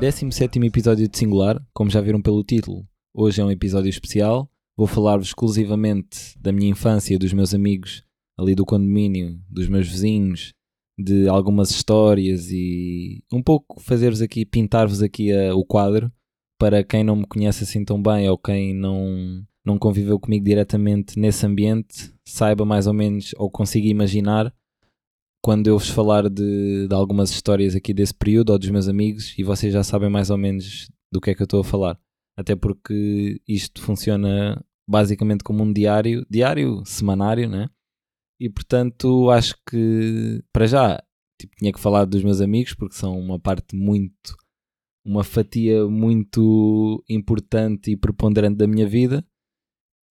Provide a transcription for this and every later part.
17 episódio de Singular, como já viram pelo título. Hoje é um episódio especial. Vou falar-vos exclusivamente da minha infância, dos meus amigos ali do condomínio, dos meus vizinhos, de algumas histórias e um pouco fazer-vos aqui, pintar-vos aqui a, o quadro para quem não me conhece assim tão bem ou quem não, não conviveu comigo diretamente nesse ambiente, saiba mais ou menos ou consiga imaginar quando eu vos falar de, de algumas histórias aqui desse período ou dos meus amigos e vocês já sabem mais ou menos do que é que eu estou a falar. Até porque isto funciona basicamente como um diário, diário semanário, né? E portanto acho que para já tipo, tinha que falar dos meus amigos porque são uma parte muito, uma fatia muito importante e preponderante da minha vida.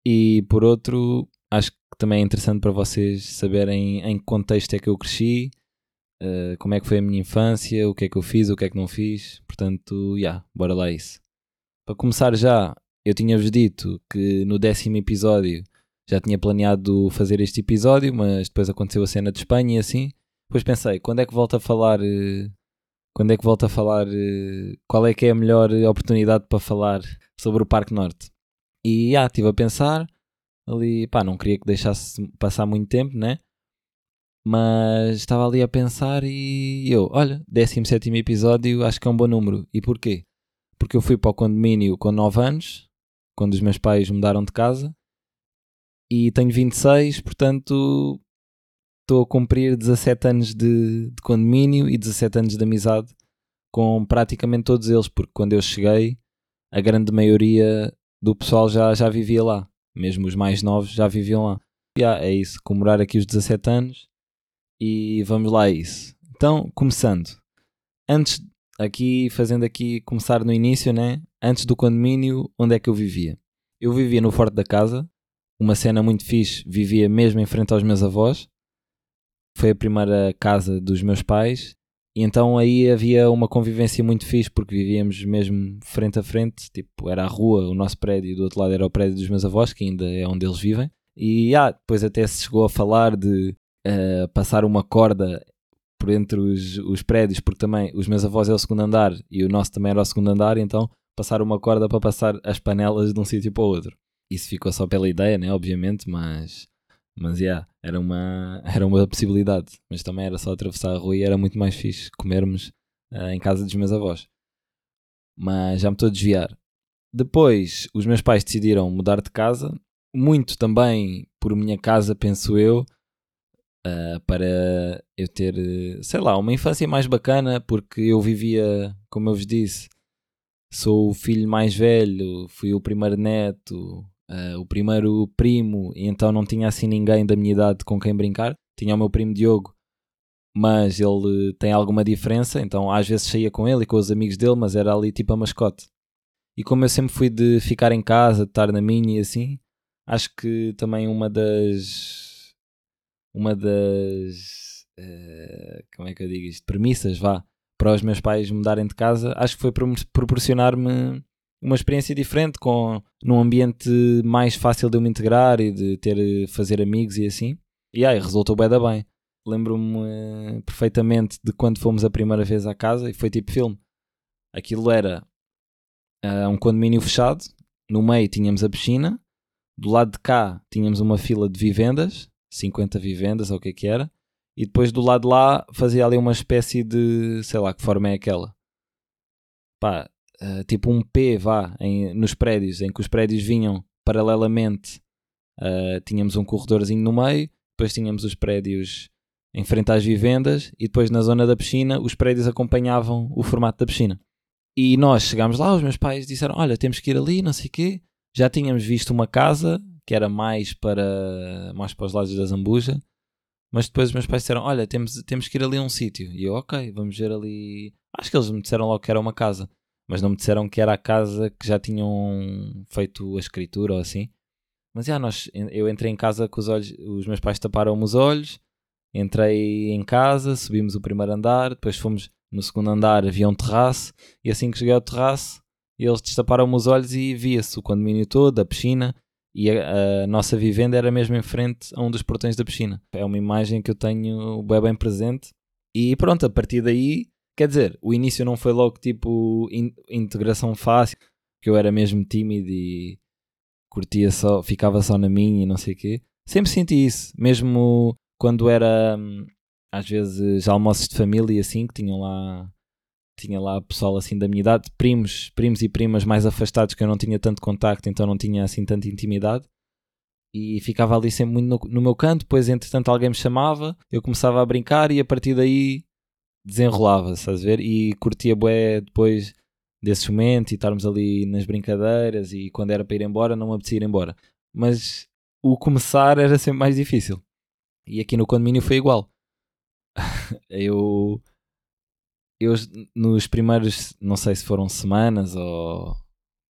E por outro, acho que também é interessante para vocês saberem em que contexto é que eu cresci, uh, como é que foi a minha infância, o que é que eu fiz, o que é que não fiz. Portanto, já, yeah, bora lá isso. Para começar já, eu tinha-vos dito que no décimo episódio já tinha planeado fazer este episódio, mas depois aconteceu a cena de Espanha e assim. Depois pensei, quando é que volto a falar? Eh, quando é que volto a falar? Eh, qual é que é a melhor oportunidade para falar sobre o Parque Norte? E já, estive a pensar ali, pá, não queria que deixasse passar muito tempo, né? Mas estava ali a pensar e eu, olha, 17 episódio, acho que é um bom número. E porquê? Porque eu fui para o condomínio com 9 anos, quando os meus pais mudaram de casa, e tenho 26, portanto estou a cumprir 17 anos de, de condomínio e 17 anos de amizade com praticamente todos eles, porque quando eu cheguei, a grande maioria do pessoal já, já vivia lá mesmo os mais novos já viviam lá. Yeah, é isso, comemorar aqui os 17 anos e vamos lá a isso. Então, começando. Antes, aqui, fazendo aqui, começar no início, né? Antes do condomínio, onde é que eu vivia? Eu vivia no Forte da Casa, uma cena muito fixe, vivia mesmo em frente aos meus avós. Foi a primeira casa dos meus pais e então aí havia uma convivência muito fixe porque vivíamos mesmo frente a frente, tipo, era a rua, o nosso prédio, e do outro lado era o prédio dos meus avós, que ainda é onde eles vivem. E ah, depois até se chegou a falar de uh, passar uma corda por entre os, os prédios, porque também os meus avós é o segundo andar e o nosso também era o segundo andar, então passar uma corda para passar as panelas de um sítio para o outro. Isso ficou só pela ideia, né? Obviamente, mas mas, yeah, era uma, era uma possibilidade. Mas também era só atravessar a rua e era muito mais fixe comermos uh, em casa dos meus avós. Mas já me estou a desviar. Depois, os meus pais decidiram mudar de casa. Muito também por minha casa, penso eu. Uh, para eu ter, sei lá, uma infância mais bacana, porque eu vivia, como eu vos disse, sou o filho mais velho, fui o primeiro neto, uh, o primeiro primo, e então não tinha assim ninguém da minha idade com quem brincar. Tinha o meu primo Diogo, mas ele tem alguma diferença, então às vezes saía com ele e com os amigos dele, mas era ali tipo a mascote. E como eu sempre fui de ficar em casa, de estar na minha e assim, acho que também uma das. Uma das. Uh, como é que eu digo isto? Premissas, vá, para os meus pais mudarem de casa, acho que foi proporcionar-me uma experiência diferente, com num ambiente mais fácil de eu me integrar e de ter fazer amigos e assim. E aí resultou bem da bem. Lembro-me uh, perfeitamente de quando fomos a primeira vez à casa e foi tipo filme. Aquilo era uh, um condomínio fechado, no meio tínhamos a piscina, do lado de cá tínhamos uma fila de vivendas, 50 vivendas ou o que é que era, e depois do lado de lá fazia ali uma espécie de, sei lá que forma é aquela. Pá, uh, tipo um P, vá, em, nos prédios, em que os prédios vinham paralelamente. Uh, tínhamos um corredorzinho no meio, depois tínhamos os prédios em frente às vivendas e depois na zona da piscina os prédios acompanhavam o formato da piscina. E nós chegámos lá, os meus pais disseram: Olha, temos que ir ali, não sei o quê. Já tínhamos visto uma casa que era mais para, mais para os lados da Zambuja, mas depois os meus pais disseram: Olha, temos, temos que ir ali a um sítio. E eu, ok, vamos ver ali. Acho que eles me disseram logo que era uma casa mas não me disseram que era a casa que já tinham feito a escritura ou assim. Mas já, nós, eu entrei em casa com os olhos, os meus pais taparam-me os olhos, entrei em casa, subimos o primeiro andar, depois fomos no segundo andar, havia um terraço, e assim que cheguei ao terraço, eles destaparam-me os olhos e via-se o condomínio todo, a piscina, e a, a, nossa vivenda era mesmo em frente a um dos portões da piscina. É uma imagem que eu tenho bem, bem presente. E pronto, a partir daí Quer dizer, o início não foi logo tipo in integração fácil, que eu era mesmo tímido e curtia só, ficava só na minha e não sei o quê. Sempre senti isso, mesmo quando era hum, às vezes almoços de família assim, que tinham lá tinha lá pessoal assim da minha idade, primos, primos e primas mais afastados que eu não tinha tanto contacto, então não tinha assim tanta intimidade. E ficava ali sempre muito no, no meu canto, depois entretanto alguém me chamava, eu começava a brincar e a partir daí desenrolava, estás a ver? E curtia bué depois desses momentos e estarmos ali nas brincadeiras e quando era para ir embora não me apetecia ir embora. Mas o começar era sempre mais difícil. E aqui no condomínio foi igual. eu eu nos primeiros, não sei se foram semanas ou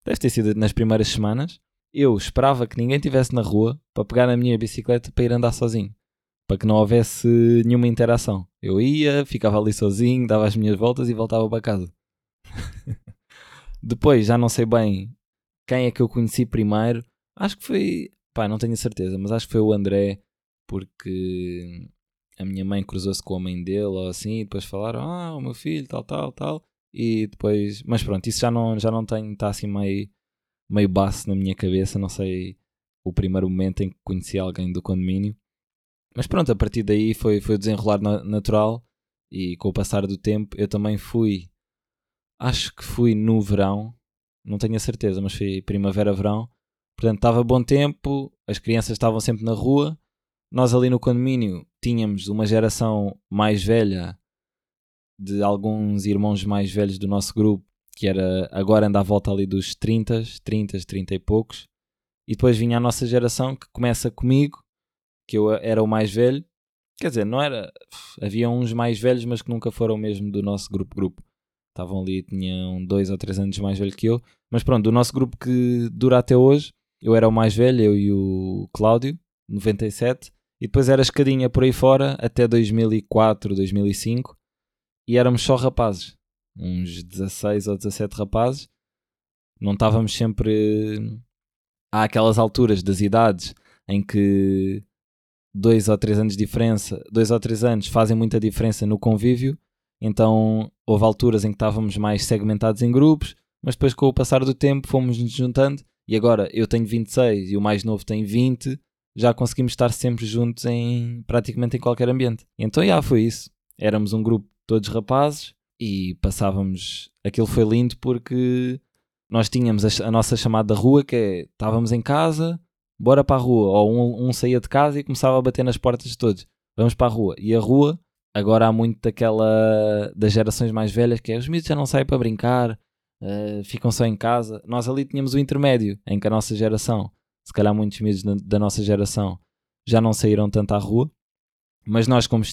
deve ter sido nas primeiras semanas, eu esperava que ninguém estivesse na rua para pegar na minha bicicleta para ir andar sozinho, para que não houvesse nenhuma interação. Eu ia, ficava ali sozinho, dava as minhas voltas e voltava para casa. Depois, já não sei bem quem é que eu conheci primeiro. Acho que foi, pá, não tenho certeza, mas acho que foi o André, porque a minha mãe cruzou-se com a mãe dele ou assim, e depois falaram, ah, o meu filho, tal, tal, tal. E depois, mas pronto, isso já não, já não está assim meio, meio baço na minha cabeça, não sei o primeiro momento em que conheci alguém do condomínio. Mas pronto, a partir daí foi, foi o desenrolar natural e com o passar do tempo eu também fui, acho que fui no verão, não tenho a certeza, mas foi primavera-verão. Portanto, estava bom tempo, as crianças estavam sempre na rua nós ali no condomínio tínhamos uma geração mais velha de alguns irmãos mais velhos do nosso grupo, que era agora anda à volta ali dos 30, 30, 30 e poucos. E depois vinha a nossa geração que começa comigo, que eu era o mais velho. Quer dizer, não era. Havia uns mais velhos, mas que nunca foram mesmo do nosso grupo-grupo. Estavam ali, tinham dois ou três anos mais velho que eu. Mas pronto, do nosso grupo que dura até hoje, eu era o mais velho, eu e o Cláudio, 97. E depois era escadinha por aí fora até 2004, 2005 e éramos só rapazes, uns 16 ou 17 rapazes. Não estávamos sempre. Há aquelas alturas das idades em que dois ou três anos de diferença, dois ou três anos fazem muita diferença no convívio. Então houve alturas em que estávamos mais segmentados em grupos, mas depois com o passar do tempo fomos nos juntando. E agora eu tenho 26 e o mais novo tem 20 já conseguimos estar sempre juntos em praticamente em qualquer ambiente. Então, já foi isso. Éramos um grupo todos rapazes e passávamos. Aquilo foi lindo porque nós tínhamos a, a nossa chamada rua, que é estávamos em casa, bora para a rua. Ou um, um saía de casa e começava a bater nas portas de todos. Vamos para a rua. E a rua, agora há muito daquela das gerações mais velhas que é os miúdos já não saem para brincar, uh, ficam só em casa. Nós ali tínhamos o intermédio, em que a nossa geração se calhar muitos miúdos da nossa geração já não saíram tanto à rua, mas nós, como,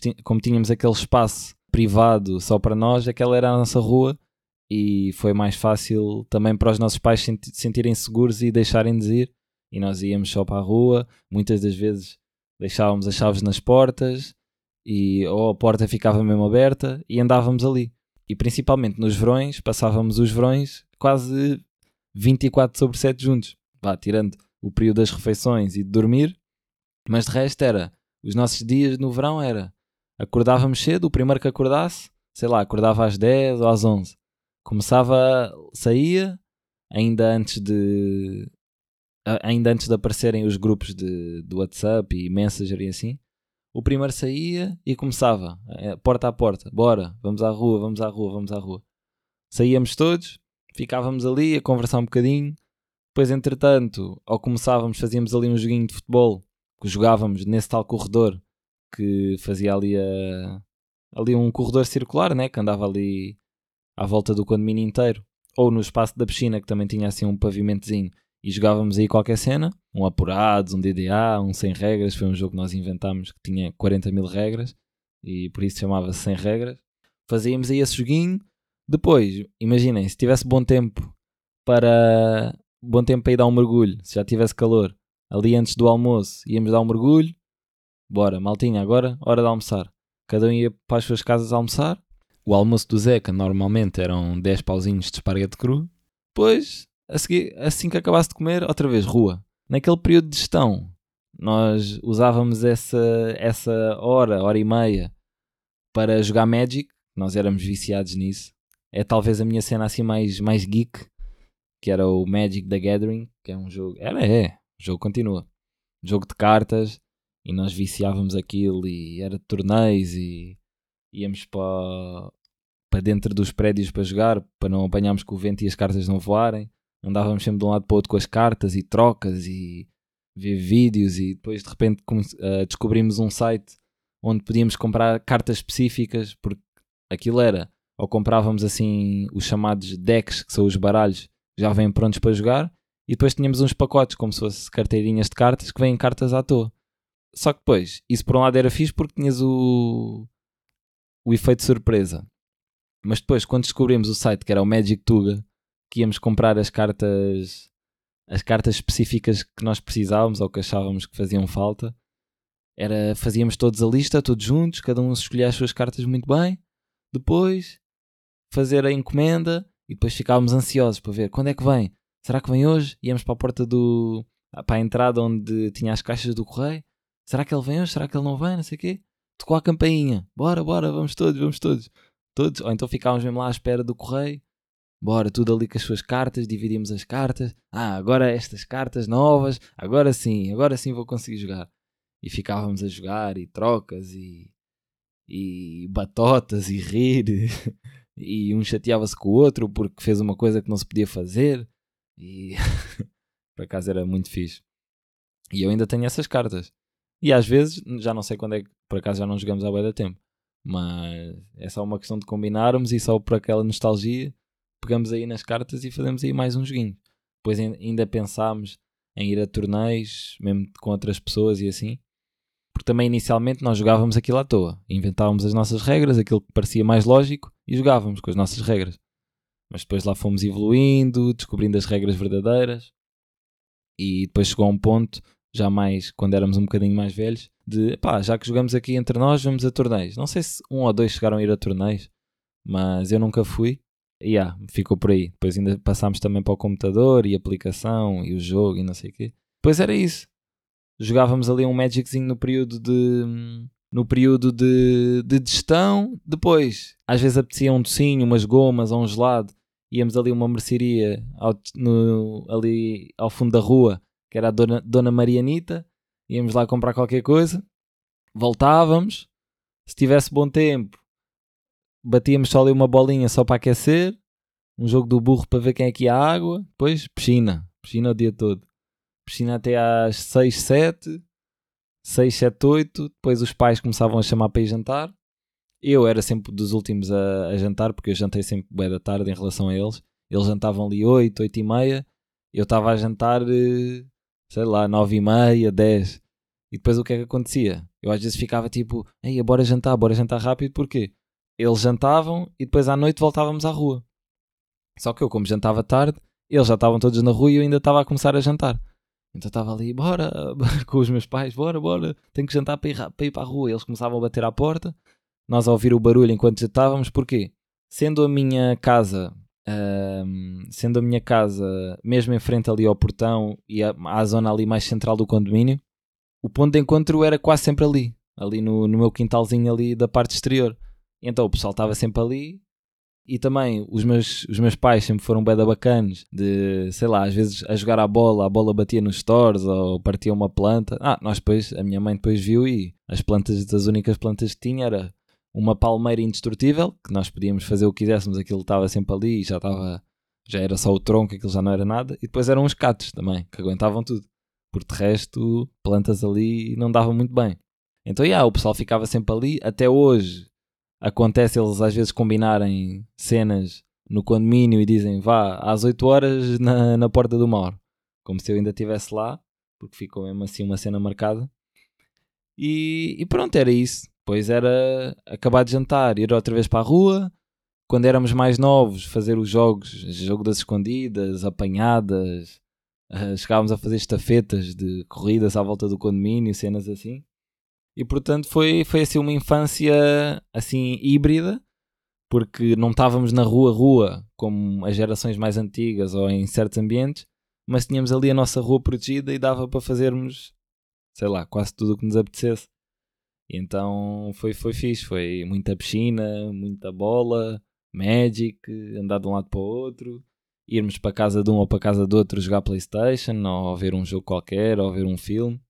tínhamos aquele espaço privado só para nós, aquela era a nossa rua e foi mais fácil também para os nossos pais se sentirem seguros e deixarem-nos ir. E nós íamos só para a rua, muitas das vezes deixávamos as chaves nas portas e ou a porta ficava mesmo aberta e andávamos ali. E principalmente nos verões, passávamos os verões quase 24 sobre 7 juntos. Vá, tirando o período das refeições e de dormir, mas de resto era, os nossos dias no verão era, acordávamos cedo, o primeiro que acordasse, sei lá, acordava às 10 ou às 11, começava, saía, ainda antes de ainda antes de aparecerem os grupos de, de WhatsApp e Messenger e assim, o primeiro saía e começava, eh, porta a porta, bora, vamos à rua, vamos à rua, vamos à rua. Saíamos todos, ficávamos ali a conversar um bocadinho, depois, entretanto, ao começávamos, fazíamos ali um joguinho de futebol, que jogávamos nesse tal corredor que fazia ali, a, ali um corredor circular, né? que andava ali à volta do condomínio inteiro, ou no espaço da piscina, que também tinha assim um pavimentozinho, e jogávamos aí qualquer cena, um apurados, um DDA, um sem regras, foi um jogo que nós inventámos que tinha 40 mil regras, e por isso chamava-se sem regras. Fazíamos aí esse joguinho, depois, imaginem, se tivesse bom tempo para bom tempo para ir dar um mergulho, se já tivesse calor. Ali antes do almoço íamos dar um mergulho. Bora, maltinha, agora hora de almoçar. Cada um ia para as suas casas almoçar. O almoço do Zeca normalmente eram 10 pauzinhos de esparguete cru. Depois, a seguir, assim que acabasse de comer, outra vez rua. Naquele período de gestão, nós usávamos essa, essa hora, hora e meia, para jogar Magic. nós éramos viciados nisso. É talvez a minha cena assim mais, mais geek, que era o Magic the Gathering, que é um jogo. Era, é, o jogo continua. jogo de cartas, e nós viciávamos aquilo, e era de torneios, e íamos para, para dentro dos prédios para jogar, para não apanharmos com o vento e as cartas não voarem. Andávamos sempre de um lado para o outro com as cartas e trocas e ver vídeos e depois de repente uh, descobrimos um site onde podíamos comprar cartas específicas porque aquilo era ou comprávamos assim os chamados decks que são os baralhos já vêm prontos para jogar e depois tínhamos uns pacotes como se fossem carteirinhas de cartas que vêm cartas à toa. Só que depois isso por um lado era fixe porque tinhas o o efeito surpresa. Mas depois quando descobrimos o site que era o Magic Tuga que íamos comprar as cartas as cartas específicas que nós precisávamos ou que achávamos que faziam falta. Era, fazíamos todos a lista, todos juntos, cada um escolhia as suas cartas muito bem. Depois, fazer a encomenda e depois ficávamos ansiosos para ver quando é que vem. Será que vem hoje? Íamos para a porta do. para a entrada onde tinha as caixas do correio. Será que ele vem hoje? Será que ele não vem? Não sei o quê. Tocou a campainha. Bora, bora, vamos todos, vamos todos. Todos. Ou então ficávamos mesmo lá à espera do correio Bora, tudo ali com as suas cartas, dividimos as cartas. Ah, agora estas cartas novas, agora sim, agora sim vou conseguir jogar. E ficávamos a jogar e trocas e, e batotas e rir. e um chateava-se com o outro porque fez uma coisa que não se podia fazer. E por acaso era muito fixe. E eu ainda tenho essas cartas. E às vezes, já não sei quando é que, por acaso já não jogamos há bem da tempo. Mas é só uma questão de combinarmos e só por aquela nostalgia pegamos aí nas cartas e fazemos aí mais um joguinho. Depois ainda pensámos em ir a torneios, mesmo com outras pessoas e assim. Porque também inicialmente nós jogávamos aquilo à toa. Inventávamos as nossas regras, aquilo que parecia mais lógico, e jogávamos com as nossas regras. Mas depois lá fomos evoluindo, descobrindo as regras verdadeiras. E depois chegou a um ponto, já mais quando éramos um bocadinho mais velhos, de pá, já que jogamos aqui entre nós, vamos a torneios. Não sei se um ou dois chegaram a ir a torneios, mas eu nunca fui yeah, ficou por aí. Depois ainda passámos também para o computador e aplicação e o jogo e não sei o quê. Depois era isso. Jogávamos ali um Magiczinho no período de. No período de, de gestão, depois às vezes apetecia um docinho, umas gomas ou um gelado, íamos ali uma mercearia ali ao fundo da rua, que era a Dona, Dona Marianita, íamos lá comprar qualquer coisa, voltávamos, se tivesse bom tempo, batíamos só ali uma bolinha só para aquecer, um jogo do burro para ver quem é que ia à água, depois piscina, piscina o dia todo. Piscina até às 6, 7, 6, 7, 8, depois os pais começavam a chamar para ir jantar. Eu era sempre dos últimos a, a jantar, porque eu jantei sempre bem da tarde em relação a eles. Eles jantavam ali 8, 8 e meia, eu estava a jantar, eh, sei lá, 9 e meia, 10. E depois o que é que acontecia? Eu às vezes ficava tipo, ei, bora jantar, bora jantar rápido, porquê? Eles jantavam e depois à noite voltávamos à rua. Só que eu, como jantava tarde, eles já estavam todos na rua e eu ainda estava a começar a jantar. Então estava ali, bora, com os meus pais, bora, bora, tenho que jantar para ir, para ir para a rua. Eles começavam a bater à porta, nós a ouvir o barulho enquanto jantávamos, porquê? Sendo a minha casa, sendo a minha casa mesmo em frente ali ao portão e à, à zona ali mais central do condomínio, o ponto de encontro era quase sempre ali, ali no, no meu quintalzinho ali da parte exterior. Então o pessoal estava sempre ali e também os meus, os meus pais sempre foram bem bacanas de, sei lá, às vezes a jogar a bola, a bola batia nos stores ou partia uma planta. Ah, nós depois, a minha mãe depois viu e as plantas, as únicas plantas que tinha era uma palmeira indestrutível, que nós podíamos fazer o que quiséssemos, aquilo estava sempre ali e já estava, já era só o tronco, aquilo já não era nada. E depois eram uns catos também, que aguentavam tudo. Por de resto, plantas ali não davam muito bem. Então, yeah, o pessoal ficava sempre ali, até hoje acontece eles às vezes combinarem cenas no condomínio e dizem vá às 8 horas na, na porta do Mauro, como se eu ainda estivesse lá, porque ficou mesmo assim uma cena marcada. E, e pronto, era isso. Depois era acabar de jantar, ir outra vez para a rua. Quando éramos mais novos, fazer os jogos, jogo das escondidas, apanhadas. Uh, chegávamos a fazer estafetas de corridas à volta do condomínio, cenas assim. E portanto foi, foi assim uma infância assim híbrida, porque não estávamos na rua rua como as gerações mais antigas ou em certos ambientes, mas tínhamos ali a nossa rua protegida e dava para fazermos, sei lá, quase tudo o que nos apetecesse. E então foi, foi fixe, foi muita piscina, muita bola, Magic, andar de um lado para o outro, irmos para casa de um ou para casa do outro jogar Playstation, ou ver um jogo qualquer, ou ver um filme.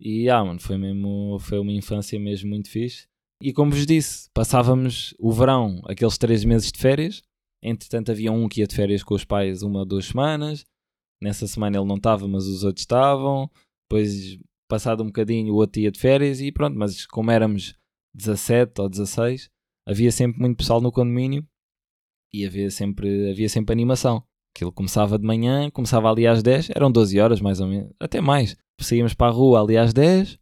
E ah, mano, foi mesmo, foi uma infância mesmo muito fixe. E como vos disse, passávamos o verão, aqueles três meses de férias. Entretanto, havia um que ia de férias com os pais uma ou duas semanas. Nessa semana ele não estava, mas os outros estavam. Depois, passado um bocadinho, o outro ia de férias e pronto. Mas como éramos 17 ou 16, havia sempre muito pessoal no condomínio e havia sempre, havia sempre animação. Aquilo começava de manhã, começava ali às 10, eram 12 horas mais ou menos, até mais. Saíamos para a rua ali às 10,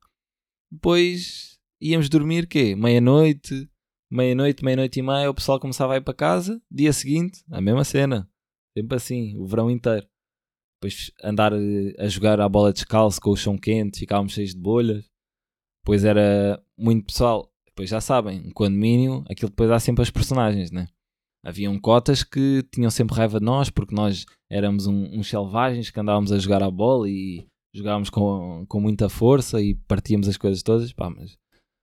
depois íamos dormir, quê? Meia-noite, meia-noite, meia-noite e meia, o pessoal começava a ir para casa, dia seguinte, a mesma cena. Sempre assim, o verão inteiro. Depois andar eh, a jogar a bola descalço com o chão quente, ficávamos cheios de bolhas. Depois era muito pessoal. Depois já sabem, um condomínio, aquilo depois há sempre as personagens, né? haviam cotas que tinham sempre raiva de nós porque nós éramos um, uns selvagens que andávamos a jogar a bola e jogávamos com, com muita força e partíamos as coisas todas. Pá, mas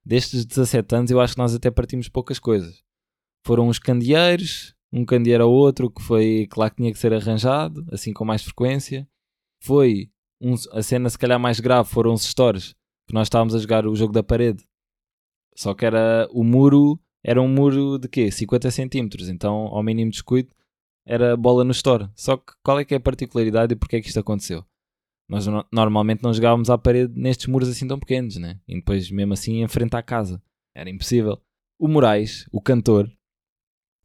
destes 17 anos eu acho que nós até partimos poucas coisas. Foram uns candeeiros, um candeeiro ou outro que foi claro que tinha que ser arranjado, assim com mais frequência. Foi um, a cena se calhar mais grave, foram os stores, que nós estávamos a jogar o jogo da parede. Só que era o muro era um muro de quê? 50 centímetros. Então, ao mínimo descuido, era bola no store. Só que qual é que é a particularidade e porque é que isto aconteceu? Nós no normalmente não jogávamos à parede nestes muros assim tão pequenos, né? E depois, mesmo assim, em frente à casa. Era impossível. O Moraes, o cantor,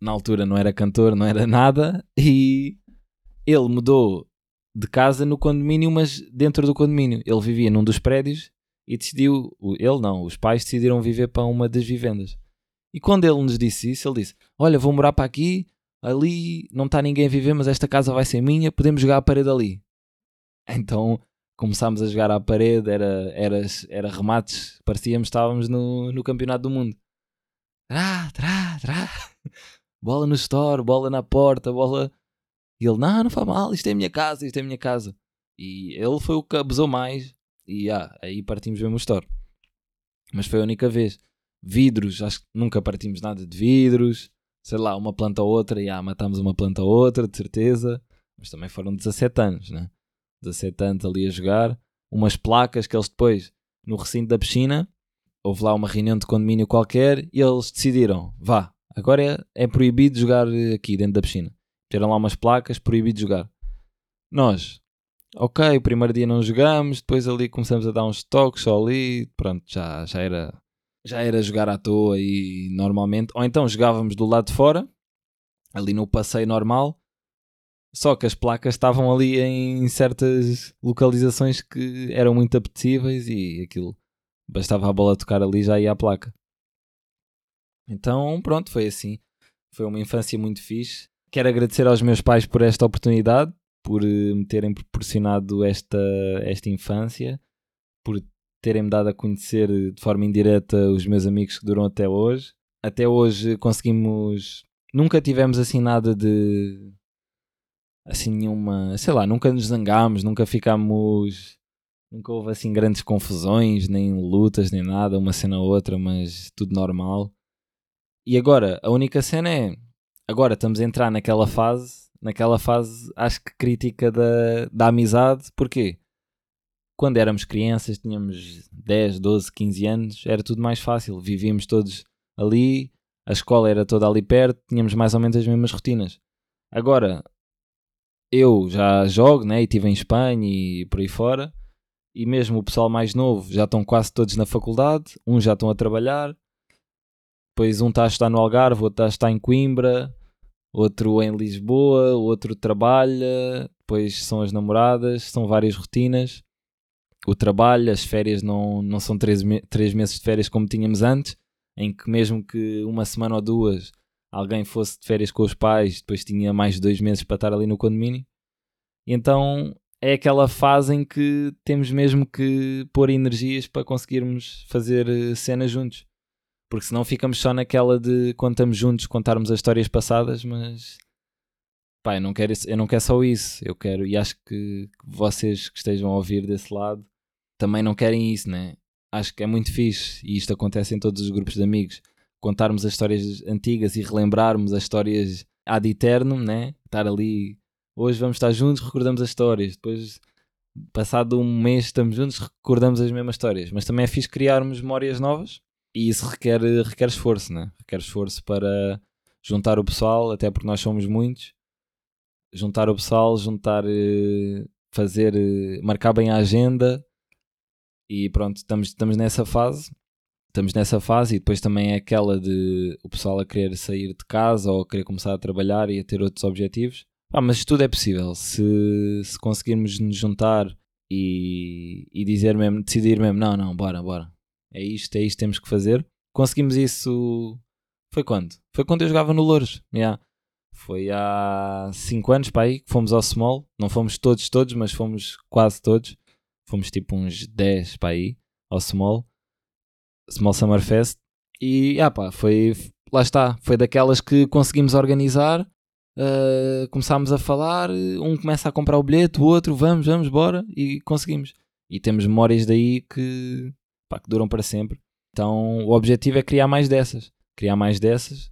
na altura não era cantor, não era nada, e ele mudou de casa no condomínio, mas dentro do condomínio. Ele vivia num dos prédios e decidiu, ele não, os pais decidiram viver para uma das vivendas. E quando ele nos disse isso, ele disse: Olha, vou morar para aqui, ali não está ninguém a viver, mas esta casa vai ser minha, podemos jogar à parede ali. Então começámos a jogar à parede, era, era, era remates, parecíamos estávamos no, no campeonato do mundo. Trá, trá, trá. Bola no store, bola na porta, bola. E ele, não, não faz mal, isto é a minha casa, isto é a minha casa. E ele foi o que abusou mais. E ah, aí partimos mesmo o store. Mas foi a única vez vidros, acho que nunca partimos nada de vidros, sei lá, uma planta ou outra, e ah, matámos uma planta ou outra, de certeza, mas também foram 17 anos, né? 17 anos ali a jogar, umas placas que eles depois, no recinto da piscina, houve lá uma reunião de condomínio qualquer e eles decidiram, vá, agora é, é proibido jogar aqui dentro da piscina. Tiveram lá umas placas, proibido jogar. Nós, ok, o primeiro dia não jogamos, depois ali começamos a dar uns toques só ali, pronto, já, já era já era jogar à toa e normalmente, ou então jogávamos do lado de fora, ali no passeio normal, só que as placas estavam ali em certas localizações que eram muito apetecíveis e aquilo bastava a bola tocar ali já ia a placa. Então, pronto, foi assim. Foi uma infância muito fixe. Quero agradecer aos meus pais por esta oportunidade, por eh, me terem proporcionado esta, esta infância, por terem-me dado a conhecer de forma indireta os meus amigos que duram até hoje. Até hoje conseguimos. Nunca tivemos assim nada de. Assim, nenhuma. Sei lá, nunca nos zangámos, nunca ficámos. Nunca houve assim grandes confusões, nem lutas, nem nada, uma cena ou outra, mas tudo normal. E agora, a única cena é. Agora estamos a entrar naquela fase, naquela fase, acho que crítica da, da amizade, porquê? quando éramos crianças, tínhamos 10, 12, 15 anos, era tudo mais fácil. Vivíamos todos ali, a escola era toda ali perto, tínhamos mais ou menos as mesmas rotinas. Agora, eu já jogo, né, e estive em Espanha e por aí fora, e mesmo o pessoal mais novo já estão quase todos na faculdade, uns já estão a trabalhar, depois um está a estar no Algarve, outro está a estar em Coimbra, outro em Lisboa, outro trabalha, depois são as namoradas, são várias rotinas. O trabalho, as férias não, não são três, três meses de férias como tínhamos antes, em que mesmo que uma semana ou duas alguém fosse de férias com os pais, depois tinha mais de dois meses para estar ali no condomínio. Então é aquela fase em que temos mesmo que pôr energias para conseguirmos fazer eh, cenas juntos. Porque senão ficamos só naquela de quando estamos juntos contarmos as histórias passadas, mas pá, eu não quero, eu não quero só isso. Eu quero, e acho que vocês que estejam a ouvir desse lado também não querem isso, né? acho que é muito fixe, e isto acontece em todos os grupos de amigos, contarmos as histórias antigas e relembrarmos as histórias ad eternum, né? Estar ali, hoje vamos estar juntos, recordamos as histórias, depois, passado um mês, estamos juntos, recordamos as mesmas histórias. Mas também é fixe criarmos memórias novas e isso requer, requer esforço, né? Requer esforço para juntar o pessoal, até porque nós somos muitos. Juntar o pessoal, juntar, eh, fazer, eh, marcar bem a agenda e pronto, estamos, estamos nessa fase. Estamos nessa fase e depois também é aquela de o pessoal a querer sair de casa ou a querer começar a trabalhar e a ter outros objetivos. Ah, mas tudo é possível. Se, se conseguirmos nos juntar e, e dizer mesmo, decidir mesmo, não, não, bora, bora. É isto, é isto que temos que fazer. Conseguimos isso. Foi quando? Foi quando eu jogava no Louros. Yeah. Foi há 5 anos para aí que fomos ao Small. Não fomos todos, todos, mas fomos quase todos. Fomos tipo uns 10 para aí ao Small. Small Summer Fest. E ah pá, foi. Lá está. Foi daquelas que conseguimos organizar. Uh, começámos a falar. Um começa a comprar o bilhete, o outro, vamos, vamos, bora. E conseguimos. E temos memórias daí que, pá, que duram para sempre. Então o objetivo é criar mais dessas. Criar mais dessas.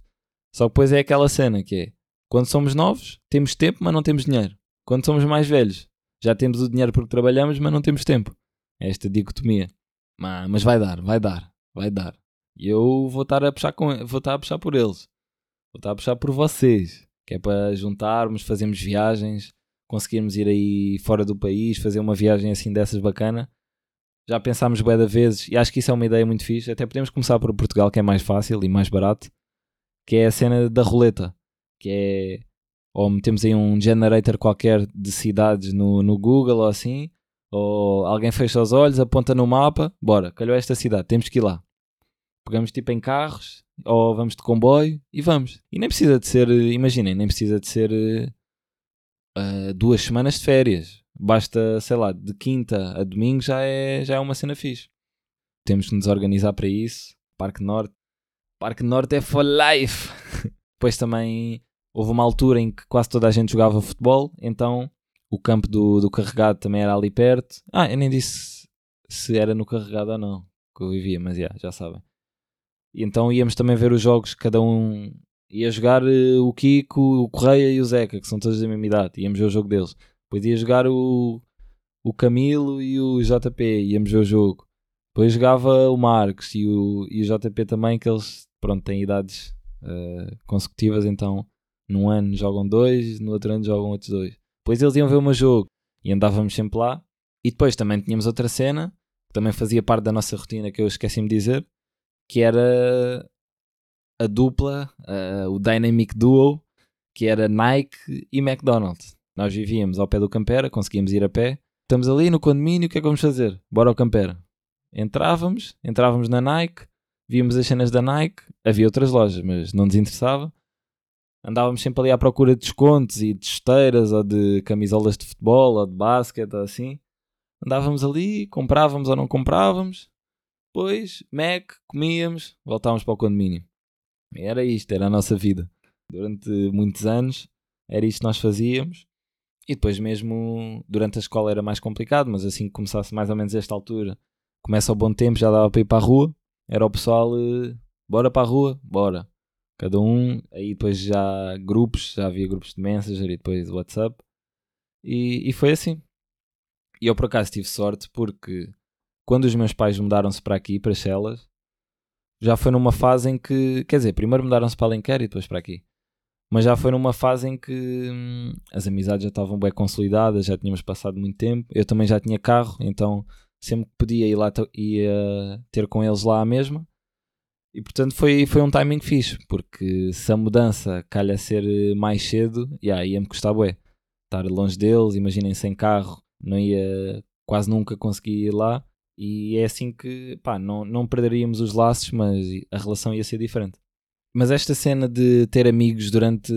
Só que depois é aquela cena que é. Quando somos novos, temos tempo, mas não temos dinheiro. Quando somos mais velhos, já temos o dinheiro porque trabalhamos, mas não temos tempo. É esta dicotomia. Mas vai dar, vai dar, vai dar. E eu vou estar a puxar com, vou estar a puxar por eles. Vou estar a puxar por vocês. Que é para juntarmos, fazermos viagens, conseguirmos ir aí fora do país, fazer uma viagem assim dessas bacana. Já pensámos bué de vezes e acho que isso é uma ideia muito fixe. Até podemos começar por Portugal, que é mais fácil e mais barato, que é a cena da roleta, que é ou metemos aí um generator qualquer de cidades no, no Google ou assim, ou alguém fecha os olhos, aponta no mapa, bora, calhou esta cidade, temos que ir lá. Pegamos tipo em carros, ou vamos de comboio e vamos. E nem precisa de ser, imaginem, nem precisa de ser uh, duas semanas de férias. Basta, sei lá, de quinta a domingo já é, já é uma cena fixe. Temos que nos organizar para isso. Parque Norte. Parque Norte é for life. Depois também houve uma altura em que quase toda a gente jogava futebol, então o campo do, do carregado também era ali perto. Ah, eu nem disse se era no carregado ou não, que eu vivia, mas yeah, já sabem. E então íamos também ver os jogos, cada um ia jogar uh, o Kiko, o Correia e o Zeca, que são todos da mesma idade, íamos ver o jogo deles. Depois ia jogar o, o Camilo e o JP, íamos ver o jogo. Depois jogava o Marcos e o, e o JP também, que eles pronto, têm idades uh, consecutivas, então num ano jogam dois, no outro ano jogam outros dois. Depois eles iam ver o meu jogo e andávamos sempre lá. E depois também tínhamos outra cena, que também fazia parte da nossa rotina, que eu esqueci-me de dizer, que era a dupla, uh, o Dynamic Duo, que era Nike e McDonald's. Nós vivíamos ao pé do Campera, conseguíamos ir a pé. Estamos ali no condomínio, o que é que vamos fazer? Bora ao Campera. Entrávamos, entrávamos na Nike, víamos as cenas da Nike, havia outras lojas, mas não nos interessava andávamos sempre ali à procura de descontos e de esteiras ou de camisolas de futebol ou de basquete ou assim. Andávamos ali, comprávamos ou não comprávamos. Depois, Mac, comíamos, voltávamos para o condomínio. Era isto, era a nossa vida. Durante muitos anos era isto que nós fazíamos. E depois mesmo durante a escola era mais complicado, mas assim que começasse mais ou menos esta altura, começa o bom tempo, já dava para ir para a rua. Era o pessoal, eh, bora para a rua, bora cada um, aí depois já grupos, já havia grupos de Messenger e depois WhatsApp, e, e foi assim. E eu por acaso tive sorte porque quando os meus pais mudaram-se para aqui, para Chelas, já foi numa fase em que, quer dizer, primeiro mudaram-se para Alenquer e depois para aqui. Mas já foi numa fase em que hum, as amizades já estavam bem consolidadas, já tínhamos passado muito tempo. Eu também já tinha carro, então sempre que podia ir lá ia ter com eles lá a mesma. E portanto foi, foi um timing fixe, porque se a mudança calha ser mais cedo, yeah, ia-me custar bué. Estar longe deles, imaginem sem carro, não ia quase nunca conseguir ir lá. E é assim que, pá, não, não perderíamos os laços, mas a relação ia ser diferente. Mas esta cena de ter amigos durante,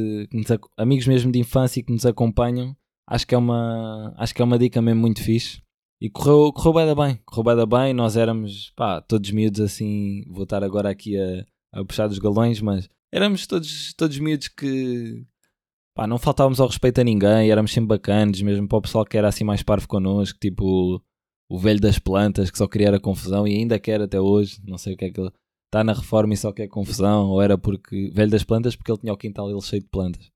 amigos mesmo de infância que nos acompanham, acho que é uma, acho que é uma dica mesmo muito fixe e correu, correu bem da bem, correu bem da bem, nós éramos, pá, todos miúdos assim, vou estar agora aqui a, a puxar dos galões, mas éramos todos, todos miúdos que, pá, não faltávamos ao respeito a ninguém, éramos sempre bacanas, mesmo para o pessoal que era assim mais parvo connosco, tipo o velho das plantas que só queria era confusão e ainda quer até hoje, não sei o que é que ele está na reforma e só quer confusão, ou era porque velho das plantas porque ele tinha o quintal ele cheio de plantas.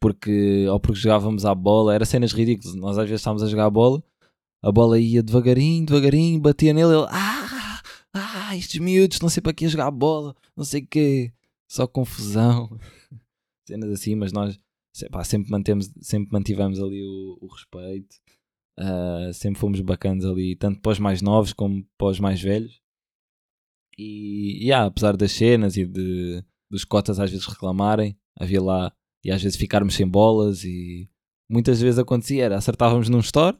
Porque, ou porque jogávamos à bola, era cenas ridículas. Nós às vezes estávamos a jogar a bola, a bola ia devagarinho, devagarinho, batia nele, ele, ah, ah, estes miúdos, não sei para que jogar a bola, não sei o quê, só confusão, cenas assim, mas nós pá, sempre, mantemos, sempre mantivemos ali o, o respeito, uh, sempre fomos bacanas ali, tanto para os mais novos como para os mais velhos. E, yeah, apesar das cenas e de, dos cotas às vezes reclamarem, havia lá, e às vezes ficarmos sem bolas, e muitas vezes acontecia, era acertávamos num store,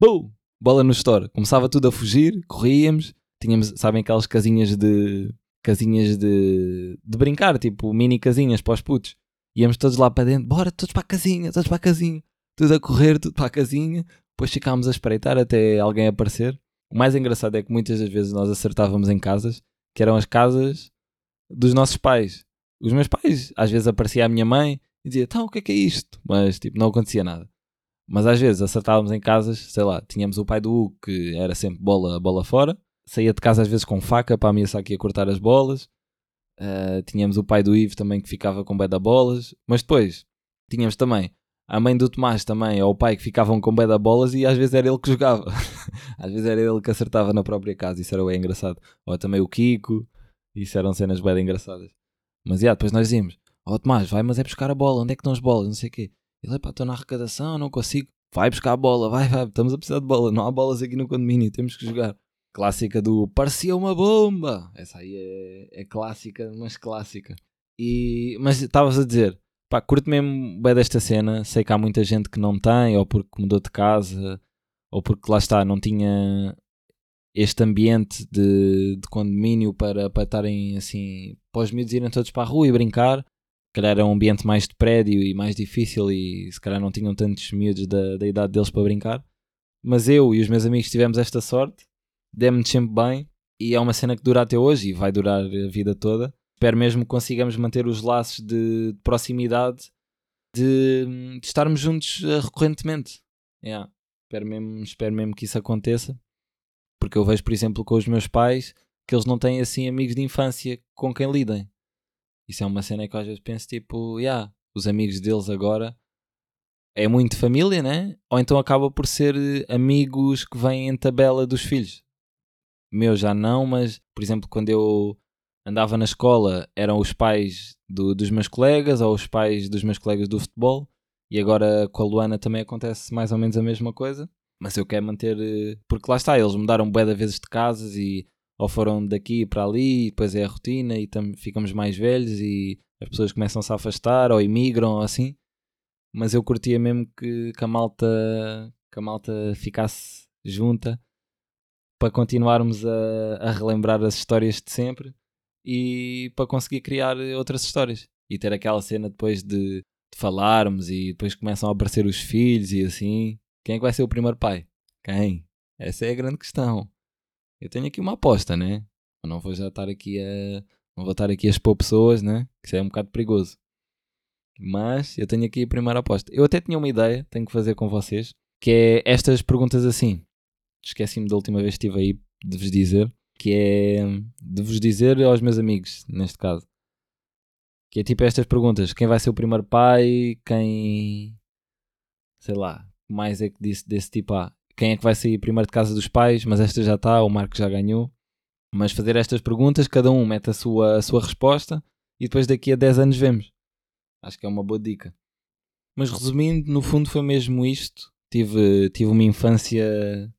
bum, bola no store, começava tudo a fugir, corríamos, tínhamos, sabem aquelas casinhas de casinhas de, de brincar, tipo mini casinhas para os putos. Íamos todos lá para dentro, bora, todos para a casinha, todos para a casinha, tudo a correr, tudo para a casinha. Depois ficámos a espreitar até alguém aparecer. O mais engraçado é que muitas das vezes nós acertávamos em casas que eram as casas dos nossos pais. Os meus pais, às vezes aparecia a minha mãe e dizia, então o que é que é isto? Mas tipo, não acontecia nada. Mas às vezes acertávamos em casas, sei lá, tínhamos o pai do Hugo que era sempre bola, bola fora, saía de casa às vezes com faca para ameaçar que ia cortar as bolas. Uh, tínhamos o pai do Ivo também que ficava com beda bolas. Mas depois tínhamos também a mãe do Tomás também, ou o pai que ficavam com beda bolas e às vezes era ele que jogava. às vezes era ele que acertava na própria casa. Isso era bem engraçado. Ou também o Kiko. Isso eram cenas bem engraçadas. Mas yeah, depois nós dizíamos: Ó oh, Tomás, vai, mas é buscar a bola. Onde é que estão as bolas? Não sei o quê. Ele, pá, estou na arrecadação, não consigo. Vai buscar a bola, vai, vai. Estamos a precisar de bola. Não há bolas aqui no condomínio, temos que jogar. Clássica do parecia uma bomba. Essa aí é, é clássica, mas clássica. E, mas estavas a dizer, pá, curto mesmo bem desta cena. Sei que há muita gente que não tem, ou porque mudou de casa, ou porque lá está, não tinha este ambiente de, de condomínio para, para estarem assim, para os miúdos irem todos para a rua e brincar. Se calhar era um ambiente mais de prédio e mais difícil, e se calhar não tinham tantos miúdos da, da idade deles para brincar. Mas eu e os meus amigos tivemos esta sorte demos-nos sempre bem e é uma cena que dura até hoje e vai durar a vida toda. Espero mesmo que consigamos manter os laços de, de proximidade, de, de, estarmos juntos uh, recorrentemente. Yeah. Espero, mesmo, espero mesmo que isso aconteça, porque eu vejo, por exemplo, com os meus pais que eles não têm assim amigos de infância com quem lidem. Isso é uma cena que eu às vezes penso tipo, yeah, os amigos deles agora é muito família, né? Ou então acaba por ser eh, amigos que vêm em tabela dos filhos meu já não, mas por exemplo, quando eu andava na escola eram os pais do, dos meus colegas ou os pais dos meus colegas do futebol e agora com a Luana também acontece mais ou menos a mesma coisa. Mas eu quero manter, eh, porque lá está, eles mudaram bué de vezes de casas e ou foram daqui para ali, e depois é a rotina e tam, ficamos mais velhos e as pessoas começam-se a afastar ou imigram ou assim. Mas eu curtia mesmo que, que, a malta, que a malta ficasse junta para continuarmos a, a relembrar as histórias de sempre e para conseguir criar outras histórias e ter aquela cena depois de, de, falarmos e depois começam a aparecer os filhos e assim. Quem é que vai ser o primeiro pai? Quem? Essa é a grande questão. Eu tenho aqui uma aposta, né? Eu não vou já estar aqui a. Não vou estar aqui a expor pessoas, né? Que isso é um bocado perigoso. Mas eu tenho aqui a primeira aposta. Eu até tinha uma ideia, tenho que fazer com vocês, que é estas perguntas assim esqueci-me da última vez que estive aí de vos dizer, que é de vos dizer aos meus amigos, neste caso. Que é tipo estas perguntas: quem vai ser o primeiro pai? Quem. Sei lá, mais é que disse desse tipo? Ah, quem é que vai sair primeiro de casa dos pais? Mas esta já está, o Marco já ganhou. Mas fazer estas perguntas, cada um mete a sua, a sua resposta e depois daqui a 10 anos vemos. Acho que é uma boa dica. Mas resumindo, no fundo foi mesmo isto. Tive, tive uma infância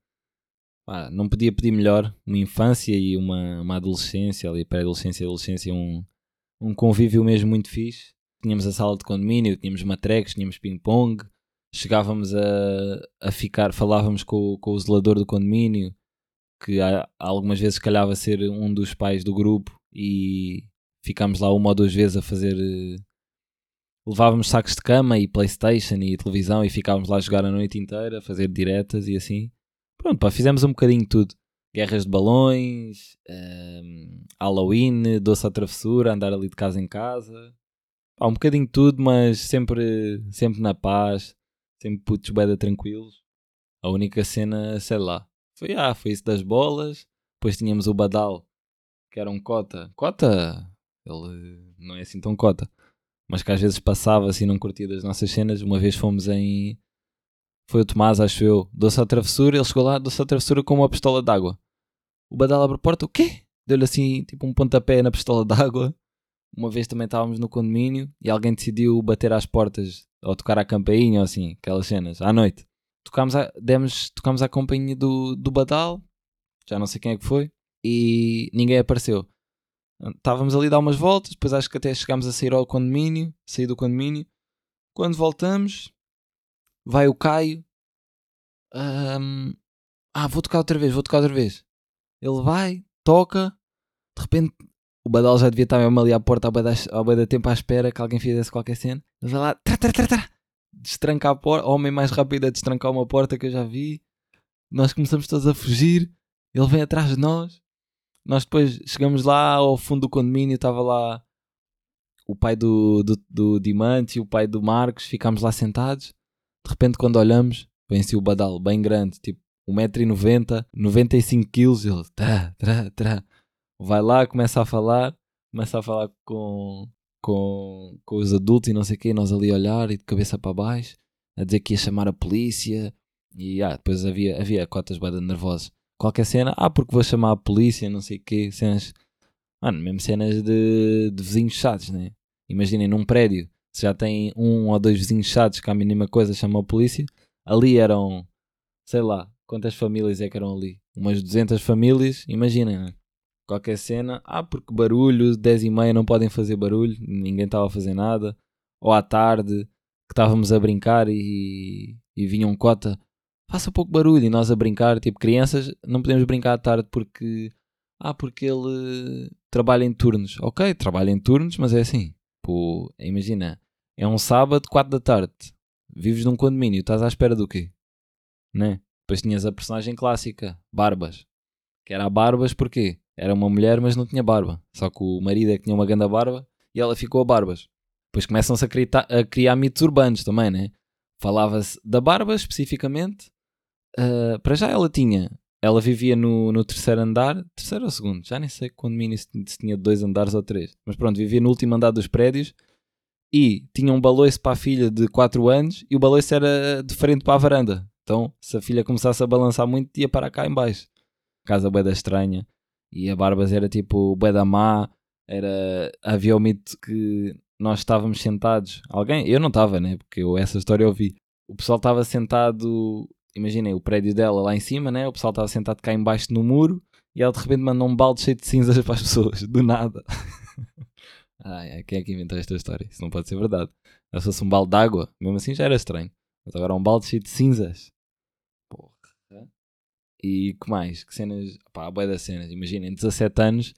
pá, não podia pedir melhor uma infância e uma, uma adolescência, ali pré-adolescência e adolescência, um, um convívio mesmo muito fixe. Tínhamos a sala de condomínio, tínhamos matrecos, tínhamos ping-pong, chegávamos a, a ficar, falávamos com, com o zelador do condomínio, que algumas vezes calhava ser um dos pais do grupo e ficámos lá uma ou duas vezes a fazer. Levávamos sacos de cama e Playstation e televisão e ficávamos lá a jogar a noite inteira, a fazer diretas e assim. Pronto, pá, fizemos um bocadinho de tudo. Guerras de balões, um, ehm, Halloween, doce à travessura, andar ali de casa em casa. Pá, um bocadinho de tudo, mas sempre, sempre na paz, sempre putos beda tranquilos. A única cena, sei lá, Foi, ah, foi isso das bolas. Depois tínhamos o Badal, que era um cota. Cota, ele não é assim tão cota. Mas que às vezes passava assim, não curtia das nossas cenas. Uma vez fomos em. Foi o Tomás, acho eu. Doce à travessura, ele chegou lá, doce à travessura com uma pistola d'água. O Badal abre a porta, o quê? Deu-lhe assim, tipo um pontapé na pistola d'água. Uma vez também estávamos no condomínio e alguém decidiu bater às portas ou tocar a campainha ou assim, aquelas cenas, à noite. Tocámos a, demos, tocámos a companhia do, do Badal, já não sei quem é que foi, e ninguém apareceu. Estávamos ali a dar umas voltas, depois acho que até chegámos a sair ao condomínio, sair do condomínio. Quando voltamos, vai o Caio. Um, ah, vou tocar outra vez, vou tocar outra vez. Ele vai, toca, de repente o Badal já devia estar mesmo ali à porta ao bem da tempo à espera que alguém fizesse qualquer cena. Ele vai lá, tra, tra, tra, tra, destranca a porta, homem mais rápido a destrancar uma porta que eu já vi. Nós começamos todos a fugir, ele vem atrás de nós. Nós depois chegamos lá ao fundo do condomínio, estava lá o pai do, do, do Dimante e o pai do Marcos, ficámos lá sentados. De repente, quando olhamos, vem-se o Badal, bem grande, tipo 1,90m, 95kg, ele tá, tra, tra, vai lá, começa a falar, começa a falar com, com, com os adultos e não sei o quê, nós ali a olhar e de cabeça para baixo, a dizer que ia chamar a polícia, e ah, depois havia, havia cotas bada nervosas. Qualquer cena, ah, porque vou chamar a polícia, não sei o quê, cenas, mano, mesmo cenas de, de vizinhos chatos, né? Imaginem num prédio, se já tem um ou dois vizinhos chatos que a mínima coisa chamam a polícia, ali eram, sei lá, quantas famílias é que eram ali? Umas 200 famílias, imaginem, né? qualquer cena, ah, porque barulho, 10 e meia não podem fazer barulho, ninguém estava a fazer nada, ou à tarde, que estávamos a brincar e, e vinha um cota, faça pouco barulho, e nós a brincar, tipo crianças, não podemos brincar à tarde porque, ah, porque ele trabalha em turnos, ok, trabalha em turnos, mas é assim, pô, imagina, é um sábado, 4 da tarde, vives num condomínio, estás à espera do quê? Né? Depois tinhas a personagem clássica, Barbas, que era a Barbas porquê? Era uma mulher, mas não tinha barba. Só que o marido é que tinha uma grande barba e ela ficou a barbas. Depois começam-se a, a, criar mitos urbanos também, né? Falava-se da barba especificamente. Uh, para já ela tinha. Ela vivia no, no terceiro andar, terceiro ou segundo, já nem sei quando mini se, se tinha dois andares ou três. Mas pronto, vivia no último andar dos prédios e tinha um baloiço para a filha de 4 anos e o baloiço era de frente para a varanda. Então, se a filha começasse a balançar muito, ia para cá em baixo. Casa da estranha. E a Barbas era tipo bué da má, era, havia o mito que nós estávamos sentados, alguém, eu não estava, né, porque eu essa história eu vi, o pessoal estava sentado, imaginem, o prédio dela lá em cima, né, o pessoal estava sentado cá embaixo no muro, e ela de repente mandou um balde cheio de cinzas para as pessoas, do nada. Ai, quem é que inventou esta história? Isso não pode ser verdade. Se fosse um balde de água, mesmo assim já era estranho. Mas agora um balde cheio de cinzas. E que mais? Que cenas? Pá, a boia das cenas. Imaginem, 17 anos,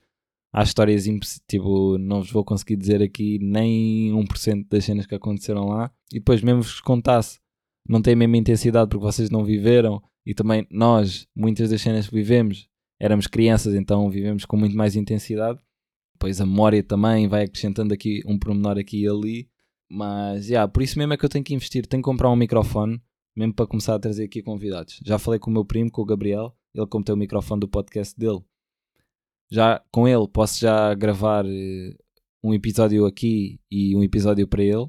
há histórias tipo, não vos vou conseguir dizer aqui nem 1% das cenas que aconteceram lá. E depois, mesmo vos contasse, não tem a mesma intensidade porque vocês não viveram. E também nós, muitas das cenas que vivemos, éramos crianças, então vivemos com muito mais intensidade. Depois a memória também vai acrescentando aqui um pormenor aqui e ali. Mas, yeah, por isso mesmo é que eu tenho que investir. Tenho que comprar um microfone mesmo para começar a trazer aqui convidados. Já falei com o meu primo, com o Gabriel, ele tem o microfone do podcast dele. Já com ele posso já gravar uh, um episódio aqui e um episódio para ele.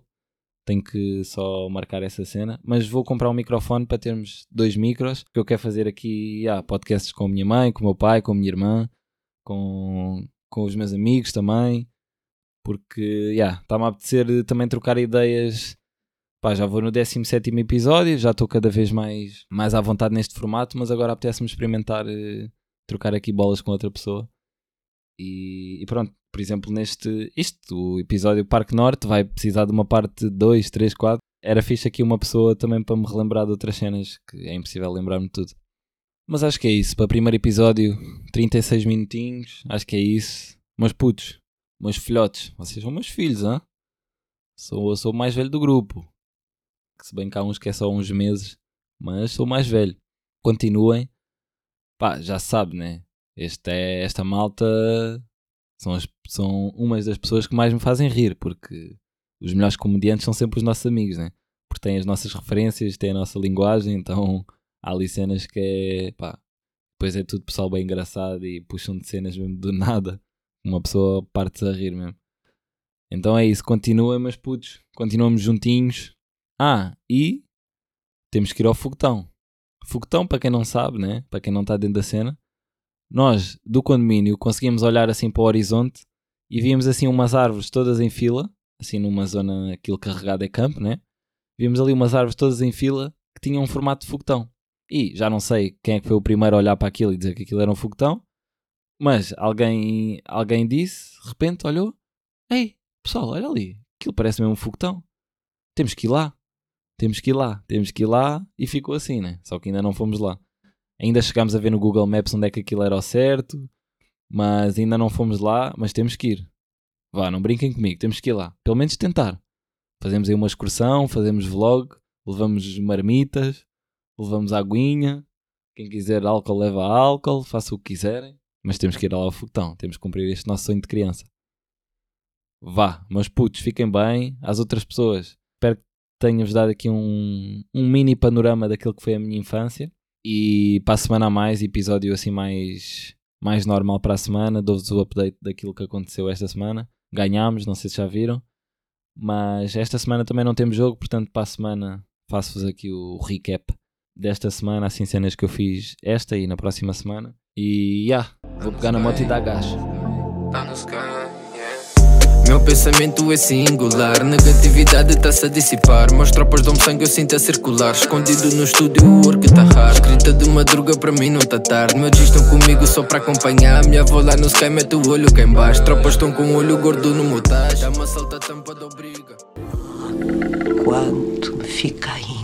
Tenho que só marcar essa cena. Mas vou comprar um microfone para termos dois micros. Que eu quero fazer aqui yeah, podcasts com a minha mãe, com o meu pai, com a minha irmã, com, com os meus amigos também. Porque yeah, está-me a apetecer também trocar ideias Pá, já vou no 17 episódio, já estou cada vez mais, mais à vontade neste formato, mas agora apetece-me experimentar uh, trocar aqui bolas com outra pessoa. E, e, pronto, por exemplo, neste isto, o episódio Parque Norte vai precisar de uma parte 2, 3, 4. Era fixe aqui uma pessoa também para me relembrar de outras cenas, que é impossível lembrar-me tudo. Mas acho que é isso. Para o primeiro episódio, 36 minutinhos, acho que é isso. Meus putos, meus filhotes, vocês são meus filhos, hein? Sou, sou o mais velho do grupo se bem que há uns que é só uns meses, mas sou mais velho. Continuem, pá, já sabe, né? Este é, esta malta são, as, são umas das pessoas que mais me fazem rir, porque os melhores comediantes são sempre os nossos amigos, né? Porque têm as nossas referências, têm a nossa linguagem, então há ali cenas que é, pá, depois é tudo pessoal bem engraçado e puxam de cenas mesmo do nada. Uma pessoa parte a rir mesmo. Então é isso, continua, mas putos, continuamos juntinhos. Ah, e temos que ir ao foguetão. Foguetão, para quem não sabe, né? Para quem não está dentro da cena, nós do condomínio conseguimos olhar assim para o horizonte e víamos assim umas árvores todas em fila, assim numa zona, aquilo carregado é campo, né? Víamos ali umas árvores todas em fila que tinham um formato de foguetão. E já não sei quem é que foi o primeiro a olhar para aquilo e dizer que aquilo era um foguetão, mas alguém, alguém disse, de repente olhou, ei, pessoal, olha ali, aquilo parece mesmo um foguetão. Temos que ir lá, temos que ir lá, temos que ir lá, e ficou assim, né? Só que ainda não fomos lá. Ainda chegámos a ver no Google Maps onde é que aquilo era ao certo, mas ainda não fomos lá, mas temos que ir. Vá, não brinquem comigo, temos que ir lá. Pelo menos tentar. Fazemos aí uma excursão, fazemos vlog, levamos marmitas, levamos aguinha. Quem quiser álcool leva álcool, faça o que quiserem. Mas temos que ir lá ao foguetão, temos que cumprir este nosso sonho de criança. Vá, meus putos, fiquem bem. Às outras pessoas, espero que tenha-vos dado aqui um, um mini panorama daquilo que foi a minha infância. E para a semana a mais, episódio assim mais, mais normal para a semana. Dou-vos o update daquilo que aconteceu esta semana. Ganhámos, não sei se já viram. Mas esta semana também não temos jogo, portanto para a semana faço-vos aqui o recap desta semana, assim cenas que eu fiz esta e na próxima semana. E já, yeah, vou pegar na moto e dar gás. Meu pensamento é singular, negatividade está-se a dissipar. Meus tropas dão sangue, eu sinto a circular. Escondido no estúdio, o work tá hard. Escrita de madruga, para mim não tá tarde. Meus dias estão comigo só para acompanhar. Minha avó lá no sky mete o olho cá embaixo. Tropas estão com o olho gordo no motage. Dá uma salta tampa da obriga. Quanto me fica aí